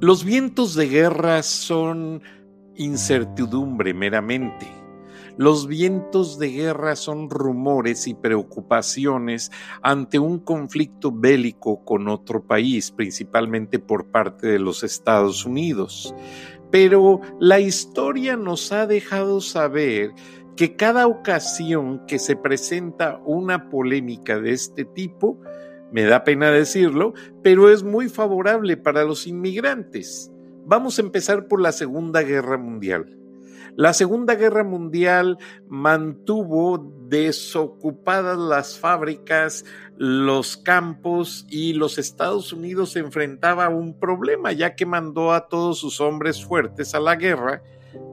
Los vientos de guerra son incertidumbre meramente. Los vientos de guerra son rumores y preocupaciones ante un conflicto bélico con otro país, principalmente por parte de los Estados Unidos. Pero la historia nos ha dejado saber que cada ocasión que se presenta una polémica de este tipo, me da pena decirlo, pero es muy favorable para los inmigrantes. Vamos a empezar por la Segunda Guerra Mundial. La Segunda Guerra Mundial mantuvo desocupadas las fábricas, los campos y los Estados Unidos se enfrentaba a un problema ya que mandó a todos sus hombres fuertes a la guerra.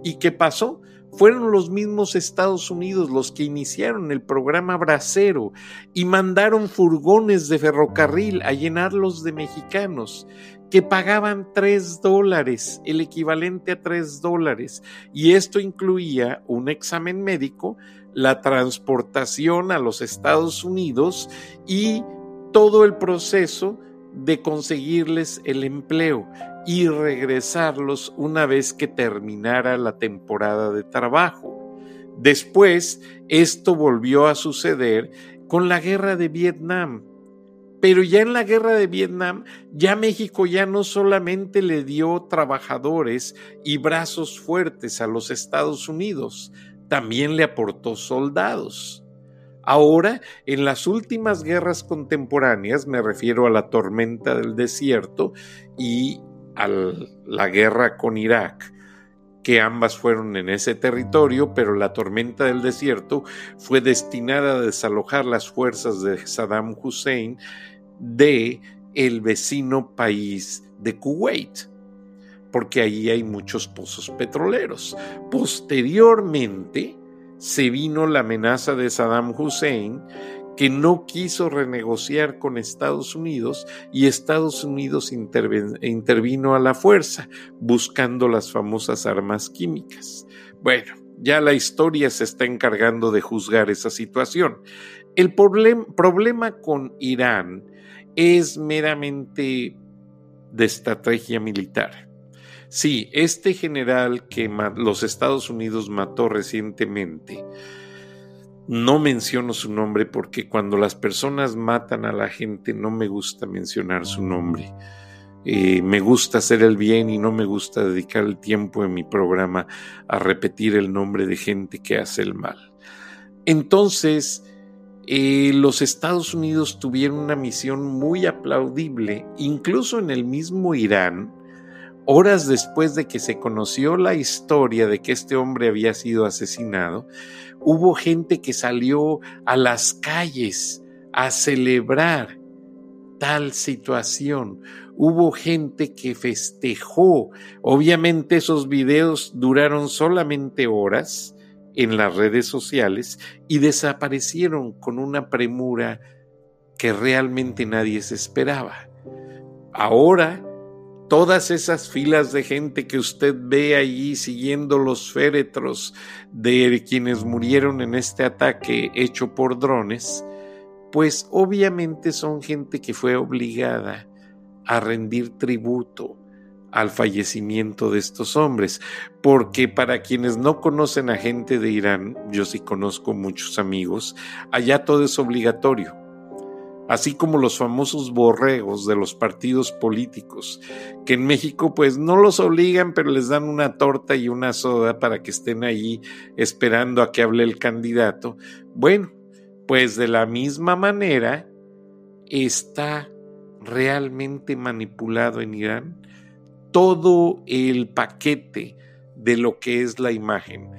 ¿Y qué pasó? Fueron los mismos Estados Unidos los que iniciaron el programa Bracero y mandaron furgones de ferrocarril a llenarlos de mexicanos que pagaban tres dólares, el equivalente a tres dólares, y esto incluía un examen médico, la transportación a los Estados Unidos y todo el proceso de conseguirles el empleo y regresarlos una vez que terminara la temporada de trabajo. Después, esto volvió a suceder con la guerra de Vietnam. Pero ya en la guerra de Vietnam, ya México ya no solamente le dio trabajadores y brazos fuertes a los Estados Unidos, también le aportó soldados. Ahora, en las últimas guerras contemporáneas, me refiero a la tormenta del desierto y a la guerra con Irak, que ambas fueron en ese territorio, pero la tormenta del desierto fue destinada a desalojar las fuerzas de Saddam Hussein de el vecino país de Kuwait, porque ahí hay muchos pozos petroleros. Posteriormente, se vino la amenaza de Saddam Hussein, que no quiso renegociar con Estados Unidos y Estados Unidos intervino a la fuerza, buscando las famosas armas químicas. Bueno, ya la historia se está encargando de juzgar esa situación. El problema con Irán es meramente de estrategia militar. Sí, este general que los Estados Unidos mató recientemente, no menciono su nombre porque cuando las personas matan a la gente no me gusta mencionar su nombre. Eh, me gusta hacer el bien y no me gusta dedicar el tiempo en mi programa a repetir el nombre de gente que hace el mal. Entonces, eh, los Estados Unidos tuvieron una misión muy aplaudible, incluso en el mismo Irán, horas después de que se conoció la historia de que este hombre había sido asesinado, hubo gente que salió a las calles a celebrar tal situación. Hubo gente que festejó. Obviamente esos videos duraron solamente horas en las redes sociales y desaparecieron con una premura que realmente nadie se esperaba. Ahora todas esas filas de gente que usted ve allí siguiendo los féretros de quienes murieron en este ataque hecho por drones, pues obviamente son gente que fue obligada a rendir tributo al fallecimiento de estos hombres, porque para quienes no conocen a gente de Irán, yo sí conozco muchos amigos, allá todo es obligatorio así como los famosos borregos de los partidos políticos, que en México pues no los obligan, pero les dan una torta y una soda para que estén ahí esperando a que hable el candidato. Bueno, pues de la misma manera está realmente manipulado en Irán todo el paquete de lo que es la imagen.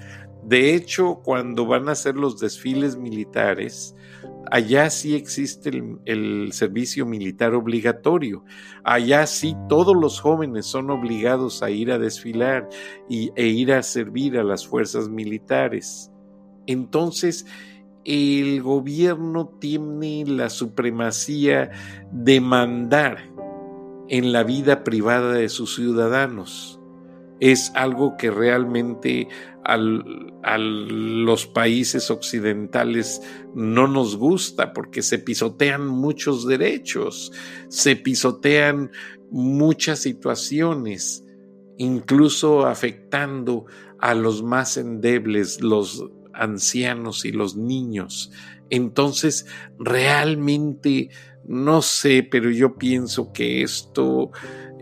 De hecho, cuando van a hacer los desfiles militares, allá sí existe el, servicio militar obligatorio. Allá sí todos los jóvenes son obligados a ir a desfilar y, e ir a servir a las fuerzas militares. Entonces, el gobierno tiene la supremacía de mandar en la vida privada de sus ciudadanos es algo que realmente a los países occidentales no nos gusta porque se pisotean muchos derechos, se pisotean muchas situaciones, incluso afectando a los más endebles, los ancianos y los niños. Entonces, realmente, no sé, pero yo pienso que esto,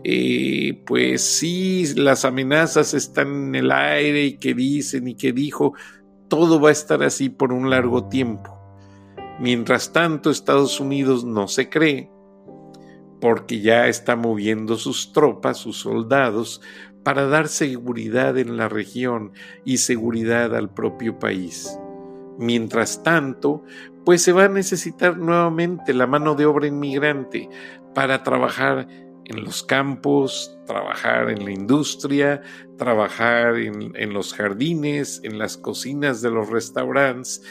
eh, pues sí, las amenazas están en el aire y que dicen y que dijo, todo va a estar así por un largo tiempo. Mientras tanto, Estados Unidos no se cree, porque ya está moviendo sus tropas, sus soldados, para dar seguridad en la región y seguridad al propio país. Mientras tanto, pues se va a necesitar nuevamente la mano de obra inmigrante para trabajar en los campos, trabajar en la industria, trabajar en, en, los jardines, en las cocinas de los restaurantes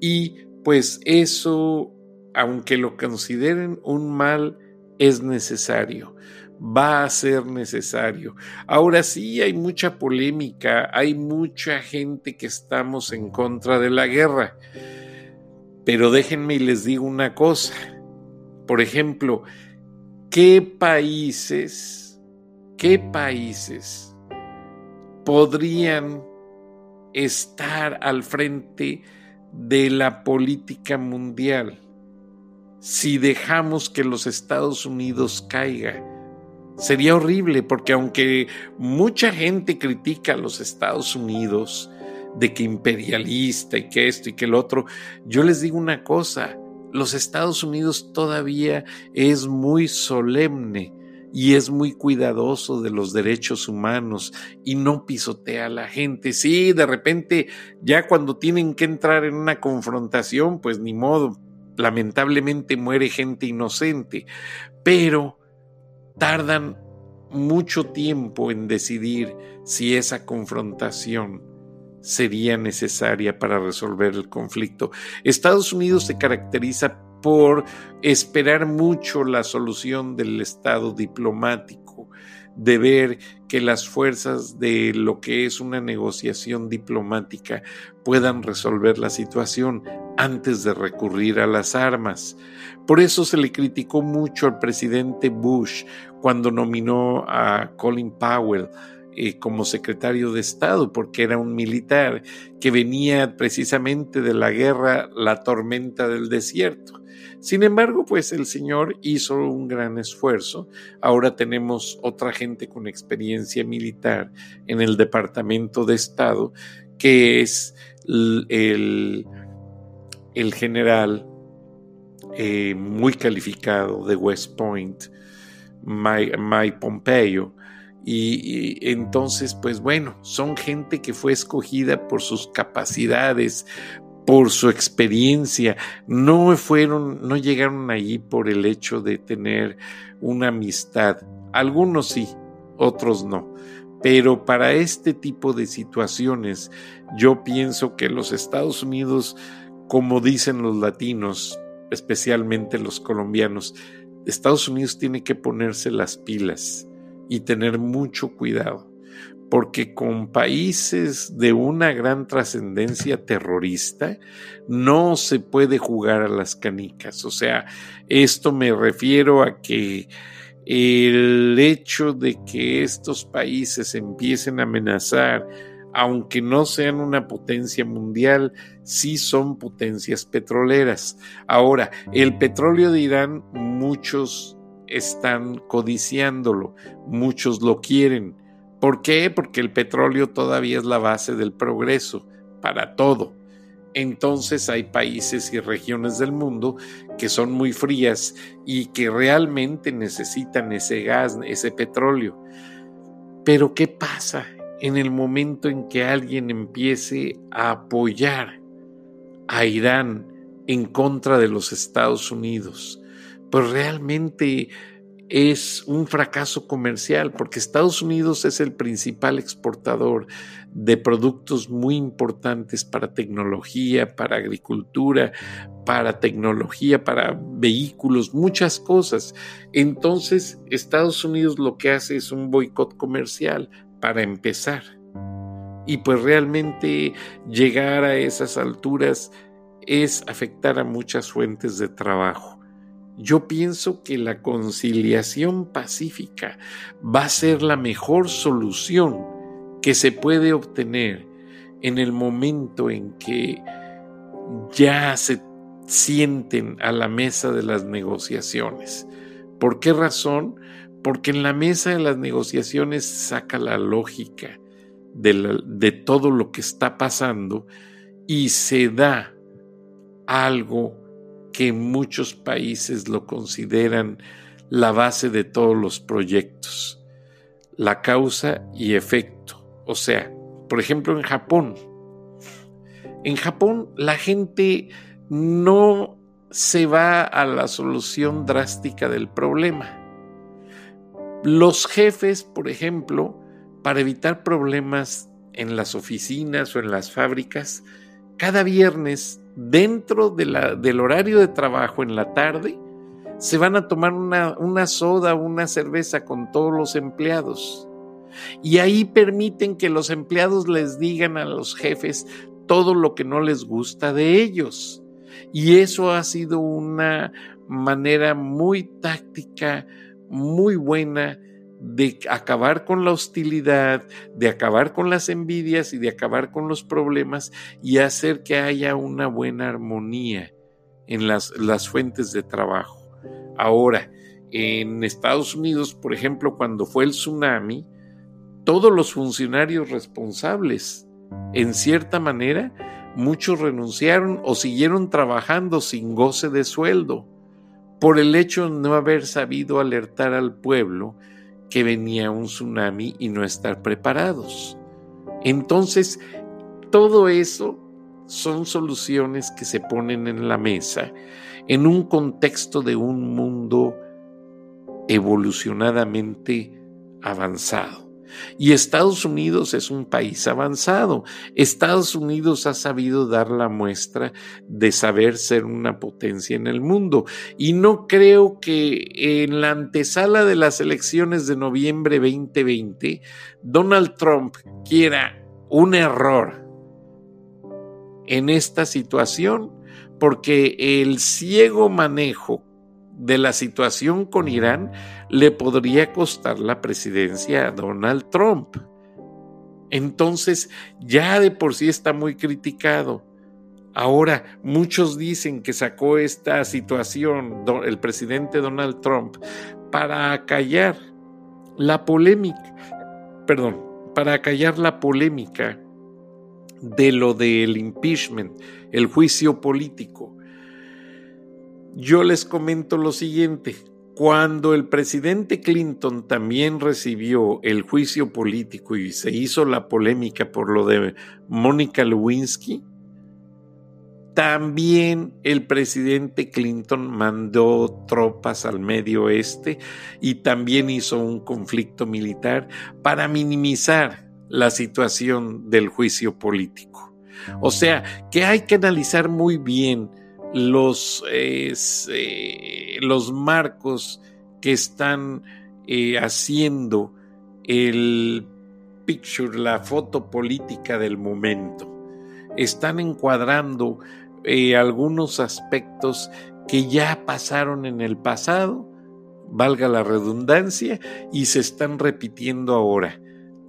y pues eso, aunque lo consideren un mal, es necesario va a ser necesario. Ahora sí hay mucha polémica, hay mucha gente que estamos en contra de la guerra, pero déjenme y les digo una cosa. Por ejemplo, ¿qué países, qué países podrían estar al frente de la política mundial si dejamos que los Estados Unidos caiga? Sería horrible porque aunque mucha gente critica a los Estados Unidos de que imperialista y que esto y que el otro, yo les digo una cosa, los Estados Unidos todavía es muy solemne y es muy cuidadoso de los derechos humanos y no pisotea a la gente. Sí, de repente ya cuando tienen que entrar en una confrontación, pues ni modo, lamentablemente muere gente inocente, pero tardan mucho tiempo en decidir si esa confrontación sería necesaria para resolver el conflicto. Estados Unidos se caracteriza por esperar mucho la solución del estado diplomático, de ver que las fuerzas de lo que es una negociación diplomática puedan resolver la situación antes de recurrir a las armas. Por eso se le criticó mucho al presidente Bush cuando nominó a Colin Powell eh, como secretario de Estado, porque era un militar que venía precisamente de la guerra, la tormenta del desierto. Sin embargo, pues el señor hizo un gran esfuerzo. Ahora tenemos otra gente con experiencia militar en el Departamento de Estado, que es el, el general eh, muy calificado de West Point, Mike, Pompeo. Y, entonces, pues bueno, son gente que fue escogida por sus capacidades, por su experiencia, no fueron, no llegaron allí por el hecho de tener una amistad. Algunos sí, otros no. Pero para este tipo de situaciones, yo pienso que los Estados Unidos, como dicen los latinos, especialmente los colombianos, Estados Unidos tiene que ponerse las pilas y tener mucho cuidado porque con países de una gran trascendencia terrorista no se puede jugar a las canicas. O sea, esto me refiero a que el hecho de que estos países empiecen a amenazar, aunque no sean una potencia mundial, sí son potencias petroleras. Ahora, el petróleo de Irán, muchos están codiciándolo, muchos lo quieren ¿Por qué? Porque el petróleo todavía es la base del progreso para todo. Entonces hay países y regiones del mundo que son muy frías y que realmente necesitan ese gas, ese petróleo. Pero ¿qué pasa en el momento en que alguien empiece a apoyar a Irán en contra de los Estados Unidos? Pues realmente es un fracaso comercial porque Estados Unidos es el principal exportador de productos muy importantes para tecnología, para agricultura, para tecnología, para vehículos, muchas cosas. Entonces, Estados Unidos lo que hace es un boicot comercial para empezar. Y pues realmente llegar a esas alturas es afectar a muchas fuentes de trabajo yo pienso que la conciliación pacífica va a ser la mejor solución que se puede obtener en el momento en que ya se sienten a la mesa de las negociaciones. ¿Por qué razón? Porque en la mesa de las negociaciones saca la lógica de, de todo lo que está pasando y se da algo que muchos países lo consideran la base de todos los proyectos, la causa y efecto. O sea, por ejemplo, en Japón, en Japón la gente no se va a la solución drástica del problema. Los jefes, por ejemplo, para evitar problemas en las oficinas o en las fábricas, cada viernes dentro del horario de trabajo en la tarde, se van a tomar una, una soda, una cerveza con todos los empleados. Y ahí permiten que los empleados les digan a los jefes todo lo que no les gusta de ellos. Y eso ha sido una manera muy táctica, muy buena de acabar con la hostilidad, de acabar con las envidias y de acabar con los problemas y hacer que haya una buena armonía en las, las fuentes de trabajo. Ahora, en Estados Unidos, por ejemplo, cuando fue el tsunami, todos los funcionarios responsables, en cierta manera, muchos renunciaron o siguieron trabajando sin goce de sueldo por el hecho de no haber sabido alertar al pueblo que venía un tsunami y no estar preparados. Entonces, todo eso son soluciones que se ponen en la mesa en un contexto de un mundo evolucionadamente avanzado. Y Estados Unidos es un país avanzado. Estados Unidos ha sabido dar la muestra de saber ser una potencia en el mundo. Y no creo que en la antesala de las elecciones de noviembre 2020, Donald Trump quiera un error en esta situación, porque el ciego manejo de la situación con Irán le podría costar la presidencia a Donald Trump. Entonces, ya de por sí está muy criticado. Ahora, muchos dicen que sacó esta situación el presidente Donald Trump para callar la polémica, perdón, para callar la polémica de lo del impeachment, el juicio político yo les comento lo siguiente. Cuando el presidente Clinton también recibió el juicio político y se hizo la polémica por lo de Mónica Lewinsky, también el presidente Clinton mandó tropas al Medio Oeste y también hizo un conflicto militar para minimizar la situación del juicio político. O sea, que hay que analizar muy bien los, eh, los marcos que están eh, haciendo el picture, la foto política del momento. Están encuadrando eh, algunos aspectos que ya pasaron en el pasado, valga la redundancia, y se están repitiendo ahora.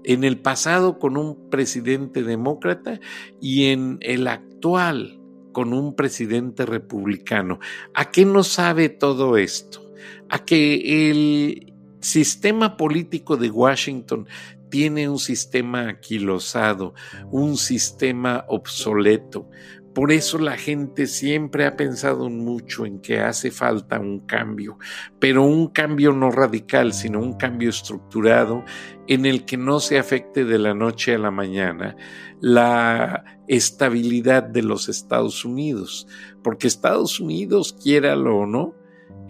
En el pasado con un presidente demócrata y en el actual con un presidente republicano. ¿A qué no sabe todo esto? A que el sistema político de Washington tiene un sistema aquilosado, un sistema obsoleto. Por eso la gente siempre ha pensado mucho en que hace falta un cambio, pero un cambio no radical, sino un cambio estructurado en el que no se afecte de la noche a la mañana la estabilidad de los Estados Unidos, porque Estados Unidos, quiéralo o no,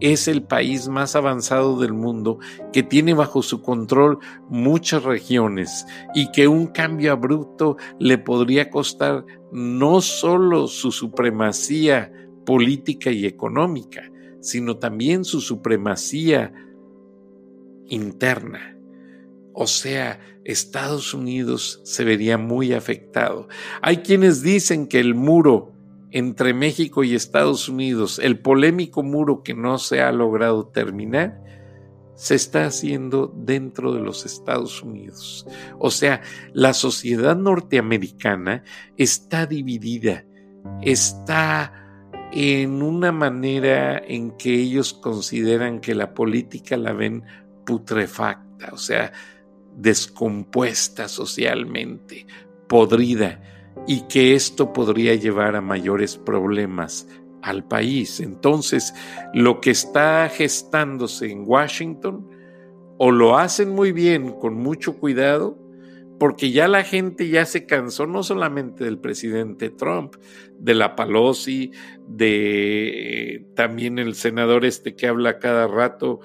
es el país más avanzado del mundo que tiene bajo su control muchas regiones y que un cambio abrupto le podría costar no solo su supremacía política y económica, sino también su supremacía interna. O sea, Estados Unidos se vería muy afectado. Hay quienes dicen que el muro entre México y Estados Unidos, el polémico muro que no se ha logrado terminar, se está haciendo dentro de los Estados Unidos. O sea, la sociedad norteamericana está dividida, está en una manera en que ellos consideran que la política la ven putrefacta, o sea, descompuesta socialmente, podrida y que esto podría llevar a mayores problemas al país. Entonces, lo que está gestándose en Washington, o lo hacen muy bien, con mucho cuidado, porque ya la gente ya se cansó no solamente del presidente Trump, de la Pelosi, de eh, también el senador este que habla cada rato,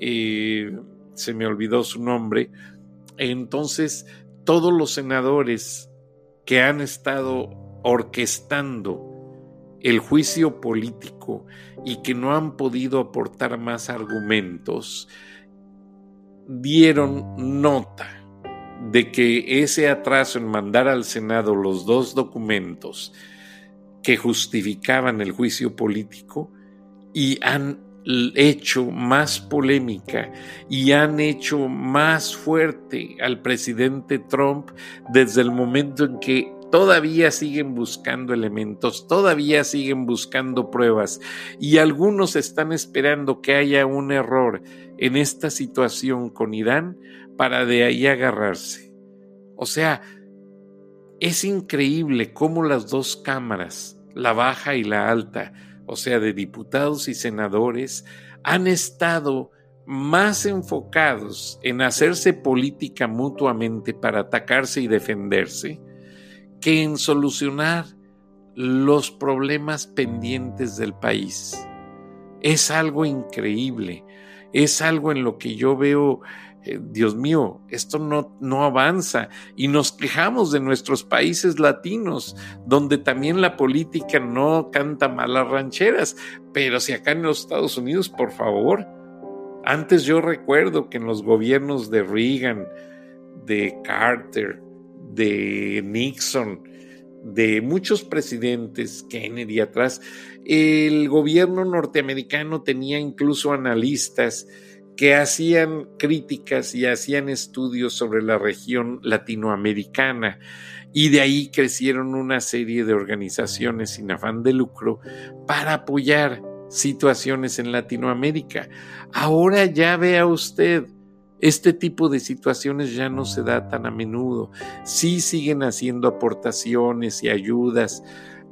eh, se me olvidó su nombre. Entonces, todos los senadores que han estado orquestando el juicio político y que no han podido aportar más argumentos, dieron nota de que ese atraso en mandar al Senado los dos documentos que justificaban el juicio político y han hecho más polémica y han hecho más fuerte al presidente Trump desde el momento en que todavía siguen buscando elementos, todavía siguen buscando pruebas y algunos están esperando que haya un error en esta situación con Irán para de ahí agarrarse. O sea, es increíble cómo las dos cámaras, la baja y la alta, o sea, de diputados y senadores, han estado más enfocados en hacerse política mutuamente para atacarse y defenderse que en solucionar los problemas pendientes del país. Es algo increíble, es algo en lo que yo veo eh, Dios mío, esto no, no avanza. Y nos quejamos de nuestros países latinos, donde también la política no canta malas rancheras, pero si acá en los Estados Unidos, por favor, antes yo recuerdo que en los gobiernos de Reagan, de Carter, de Nixon, de muchos presidentes, Kennedy atrás, el gobierno norteamericano tenía incluso analistas que hacían críticas y hacían estudios sobre la región latinoamericana y de ahí crecieron una serie de organizaciones sin afán de lucro para apoyar situaciones en Latinoamérica. Ahora ya vea usted, este tipo de situaciones ya no se da tan a menudo. Sí siguen haciendo aportaciones y ayudas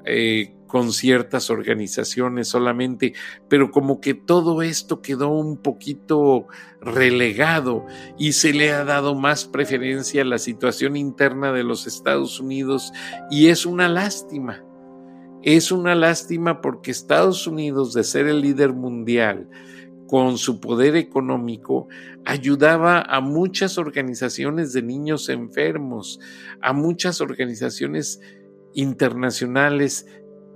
eh, con ciertas organizaciones solamente, pero como que todo esto quedó un poquito relegado y se le ha dado más preferencia a la situación interna de los Estados Unidos y es una lástima. Es una lástima porque Estados Unidos, de ser el líder mundial, con su poder económico, ayudaba a muchas organizaciones de niños enfermos, a muchas organizaciones internacionales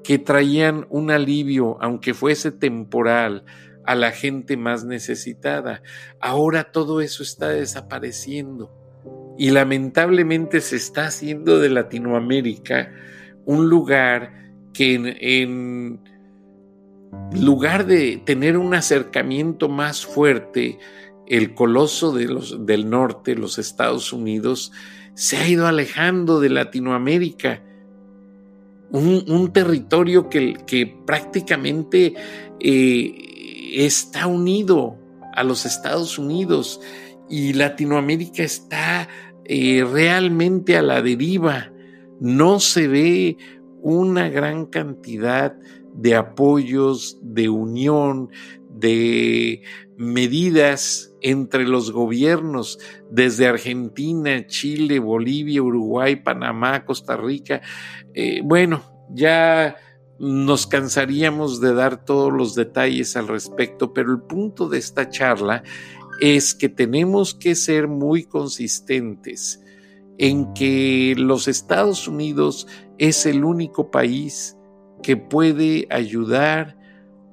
que traían un alivio, aunque fuese temporal, a la gente más necesitada. Ahora todo eso está desapareciendo y lamentablemente se está haciendo de Latinoamérica un lugar que en, lugar de tener un acercamiento más fuerte, el coloso de los, del norte, los Estados Unidos, se ha ido alejando de Latinoamérica un, territorio que, prácticamente eh, está unido a los Estados Unidos y Latinoamérica está eh, realmente a la deriva. No se ve una gran cantidad de apoyos, de unión, de medidas entre los gobiernos desde Argentina, Chile, Bolivia, Uruguay, Panamá, Costa Rica. Eh, bueno, ya nos cansaríamos de dar todos los detalles al respecto, pero el punto de esta charla es que tenemos que ser muy consistentes en que los Estados Unidos es el único país que puede ayudar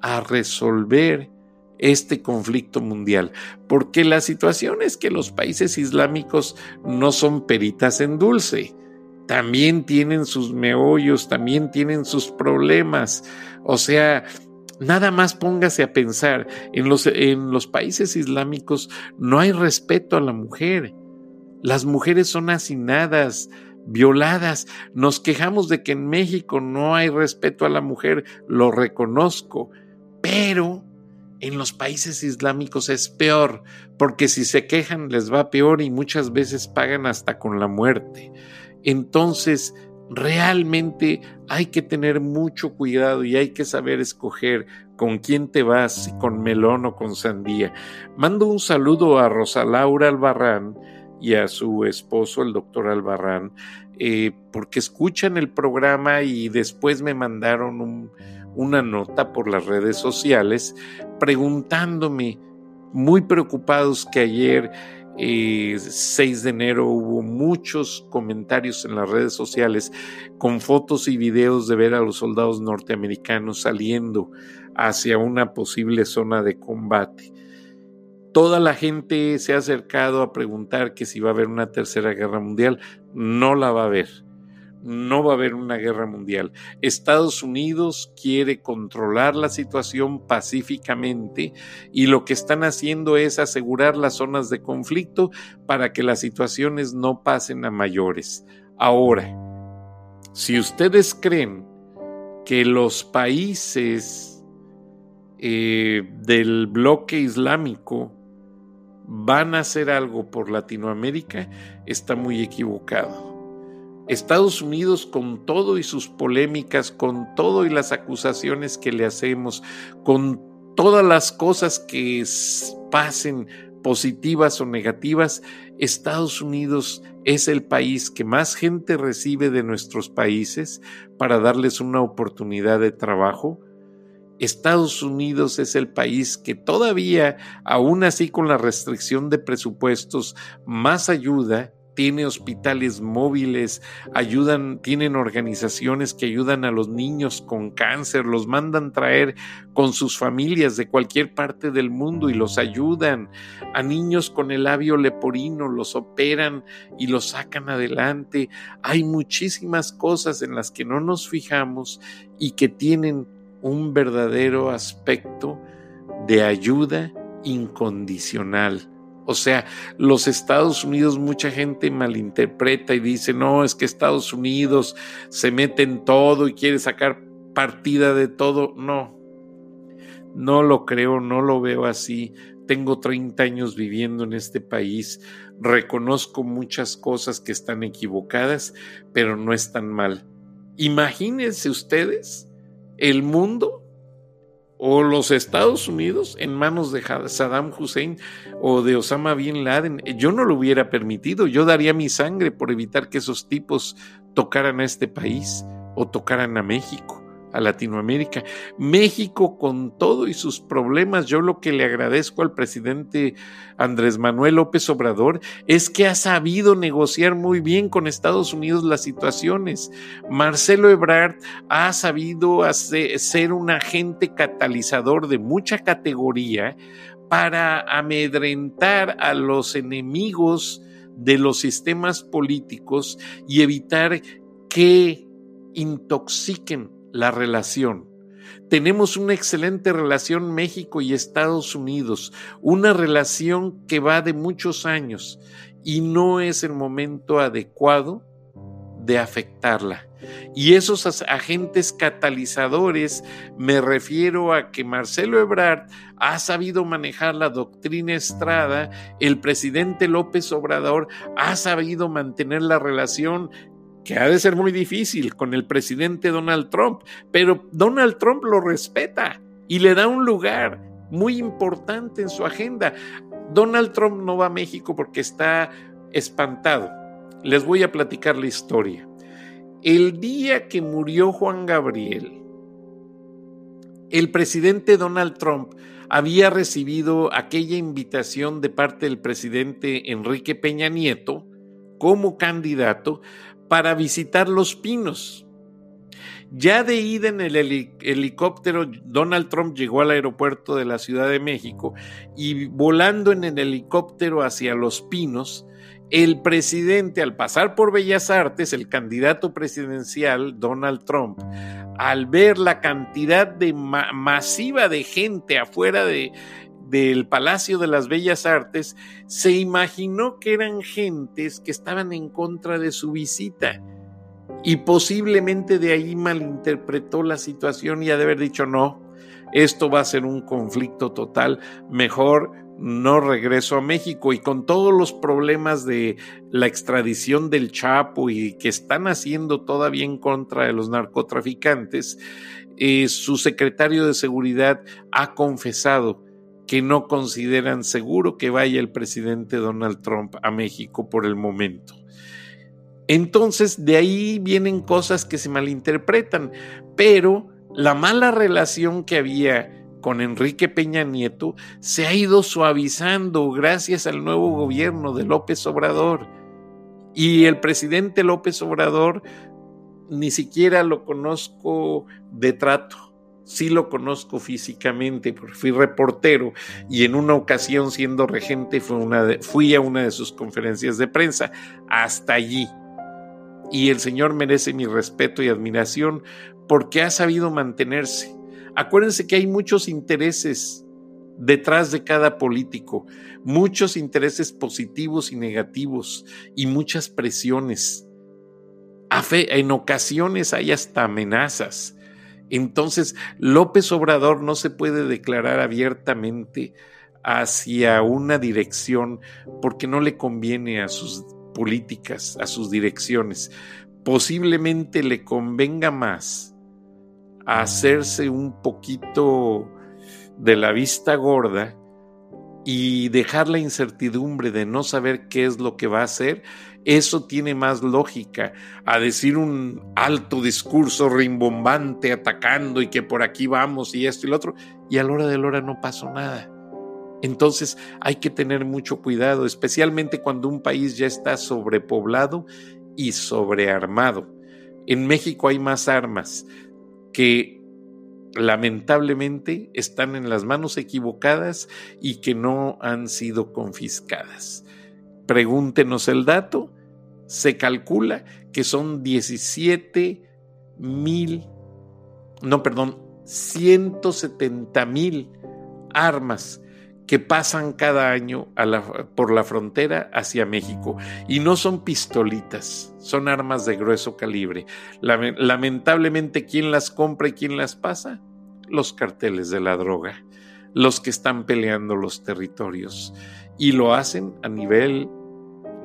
a resolver este conflicto mundial, porque la situación es que los países islámicos no son peritas en dulce. también tienen sus meollos, también tienen sus problemas. O sea, nada más póngase a pensar, en los, en los países islámicos no hay respeto a la mujer. Las mujeres son hacinadas, violadas. Nos quejamos de que en México no hay respeto a la mujer, lo reconozco, pero en los países islámicos es peor, porque si se quejan les va peor y muchas veces pagan hasta con la muerte. Entonces, realmente hay que tener mucho cuidado y hay que saber escoger con quién te vas, si con melón o con sandía. Mando un saludo a Rosa Laura Albarrán y a su esposo, el doctor Albarrán, eh, porque escuchan el programa y después me mandaron una nota por las redes sociales preguntándome, muy preocupados que ayer 6 eh, de enero hubo muchos comentarios en las redes sociales con fotos y videos de ver a los soldados norteamericanos saliendo hacia una posible zona de combate. Toda la gente se ha acercado a preguntar que si va a haber una tercera guerra mundial. No la va a haber. No va a haber una guerra mundial. Estados Unidos quiere controlar la situación pacíficamente y lo que están haciendo es asegurar las zonas de conflicto para que las situaciones no pasen a mayores. Ahora, si ustedes creen que los países eh, del bloque islámico van a hacer algo por Latinoamérica, está muy equivocado. Estados Unidos con todo y sus polémicas, con todo y las acusaciones que le hacemos, con todas las cosas que pasen positivas o negativas, Estados Unidos es el país que más gente recibe de nuestros países para darles una oportunidad de trabajo, Estados Unidos es el país que todavía, aún así con la restricción de presupuestos, más ayuda, tiene hospitales móviles, ayudan, tienen organizaciones que ayudan a los niños con cáncer, los mandan traer con sus familias de cualquier parte del mundo y los ayudan. A niños con el labio leporino los operan y los sacan adelante. Hay muchísimas cosas en las que no nos fijamos y que tienen un verdadero aspecto de ayuda incondicional. O sea, los Estados Unidos, mucha gente malinterpreta y dice, no, es que Estados Unidos se mete en todo y quiere sacar partida de todo. No, no lo creo, no lo veo así. Tengo 30 años viviendo en este país, reconozco muchas cosas que están equivocadas, pero no están mal. Imagínense ustedes el mundo o los Estados Unidos en manos de Saddam Hussein o de Osama Bin Laden. Yo no lo hubiera permitido, yo daría mi sangre por evitar que esos tipos tocaran a este país o tocaran a México a Latinoamérica. México con todo y sus problemas, yo lo que le agradezco al presidente Andrés Manuel López Obrador es que ha sabido negociar muy bien con Estados Unidos las situaciones. Marcelo Ebrard ha sabido hacer, ser un agente catalizador de mucha categoría para amedrentar a los enemigos de los sistemas políticos y evitar que intoxiquen la relación. Tenemos una excelente relación México y Estados Unidos, una relación que va de muchos años y no es el momento adecuado de afectarla. Y esos agentes catalizadores, me refiero a que Marcelo Ebrard ha sabido manejar la doctrina Estrada, el presidente López Obrador ha sabido mantener la relación que ha de ser muy difícil con el presidente Donald Trump, pero Donald Trump lo respeta y le da un lugar muy importante en su agenda. Donald Trump no va a México porque está espantado. Les voy a platicar la historia. El día que murió Juan Gabriel, el presidente Donald Trump había recibido aquella invitación de parte del presidente Enrique Peña Nieto como candidato para visitar Los Pinos. Ya de ida en el helicóptero, Donald Trump llegó al aeropuerto de la Ciudad de México y volando en el helicóptero hacia Los Pinos, el presidente, al pasar por Bellas Artes, el candidato presidencial, Donald Trump, al ver la cantidad de masiva de gente afuera de, del Palacio de las Bellas Artes, se imaginó que eran gentes que estaban en contra de su visita. Y posiblemente de ahí malinterpretó la situación y ha de haber dicho no, esto va a ser un conflicto total, mejor no regreso a México y con todos los problemas de la extradición del Chapo y que están haciendo todavía en contra de los narcotraficantes, eh, su secretario de seguridad ha confesado que no consideran seguro que vaya el presidente Donald Trump a México por el momento. Entonces, de ahí vienen cosas que se malinterpretan, pero la mala relación que había con Enrique Peña Nieto se ha ido suavizando gracias al nuevo gobierno de López Obrador. Y el presidente López Obrador ni siquiera lo conozco de trato. Sí lo conozco físicamente, porque fui reportero y en una ocasión siendo regente fui a una de sus conferencias de prensa. Hasta allí. Y el Señor merece mi respeto y admiración porque ha sabido mantenerse. Acuérdense que hay muchos intereses detrás de cada político, muchos intereses positivos y negativos y muchas presiones. En ocasiones hay hasta amenazas. Entonces, López Obrador no se puede declarar abiertamente hacia una dirección porque no le conviene a sus políticas, a sus direcciones. Posiblemente le convenga más hacerse un poquito de la vista gorda y dejar la incertidumbre de no saber qué es lo que va a hacer, eso tiene más lógica a decir un alto discurso rimbombante atacando y que por aquí vamos y esto y lo otro, y a la hora de la hora no pasó nada. Entonces hay que tener mucho cuidado, especialmente cuando un país ya está sobrepoblado y sobrearmado. En México hay más armas que lamentablemente están en las manos equivocadas y que no han sido confiscadas. Pregúntenos el dato, se calcula que son 17 mil, no, perdón, 170 mil armas que pasan cada año por la frontera hacia México. Y no son pistolitas, son armas de grueso calibre. Lamentablemente, ¿quién las compra y quién las pasa? Los carteles de la droga, los que están peleando los territorios. Y lo hacen a nivel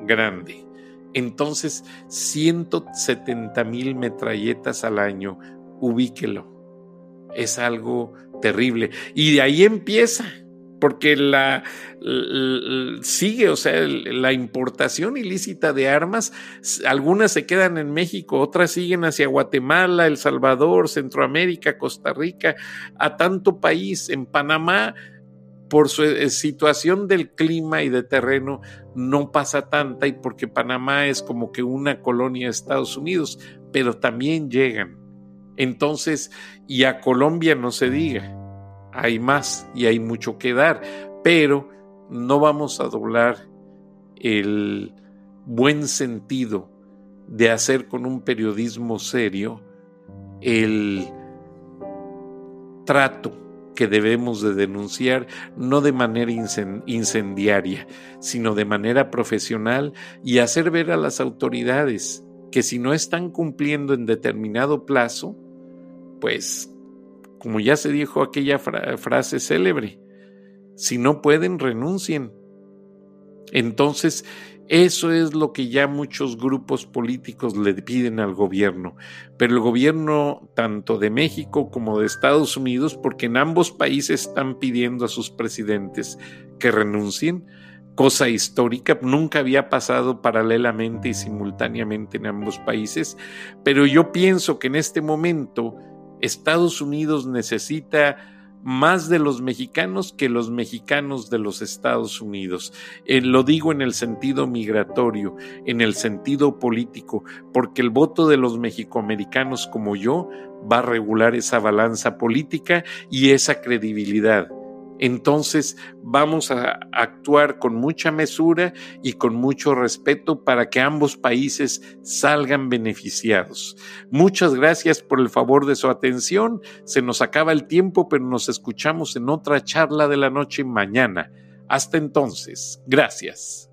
grande. Entonces, 170 mil metralletas al año, ubíquelo. Es algo terrible. Y de ahí empieza porque la, sigue, o sea, la importación ilícita de armas, algunas se quedan en México, otras siguen hacia Guatemala, El Salvador, Centroamérica, Costa Rica, a tanto país, en Panamá, por su eh, situación del clima y de terreno, no pasa tanta y porque Panamá es como que una colonia de Estados Unidos, pero también llegan. Entonces, y a Colombia no se diga hay más y hay mucho que dar, pero no vamos a doblar el buen sentido de hacer con un periodismo serio el trato que debemos de denunciar no de manera incendiaria, sino de manera profesional y hacer ver a las autoridades que si no están cumpliendo en determinado plazo, pues como ya se dijo aquella frase célebre, si no pueden, renuncien. Entonces, eso es lo que ya muchos grupos políticos le piden al gobierno, pero el gobierno tanto de México como de Estados Unidos, porque en ambos países están pidiendo a sus presidentes que renuncien, cosa histórica, nunca había pasado paralelamente y simultáneamente en ambos países, pero yo pienso que en este momento Estados Unidos necesita más de los mexicanos que los mexicanos de los Estados Unidos. Eh, lo digo en el sentido migratorio, en el sentido político, porque el voto de los mexicoamericanos como yo va a regular esa balanza política y esa credibilidad entonces vamos a actuar con mucha mesura y con mucho respeto para que ambos países salgan beneficiados. Muchas gracias por el favor de su atención. Se nos acaba el tiempo, pero nos escuchamos en otra charla de la noche mañana. Hasta entonces, gracias.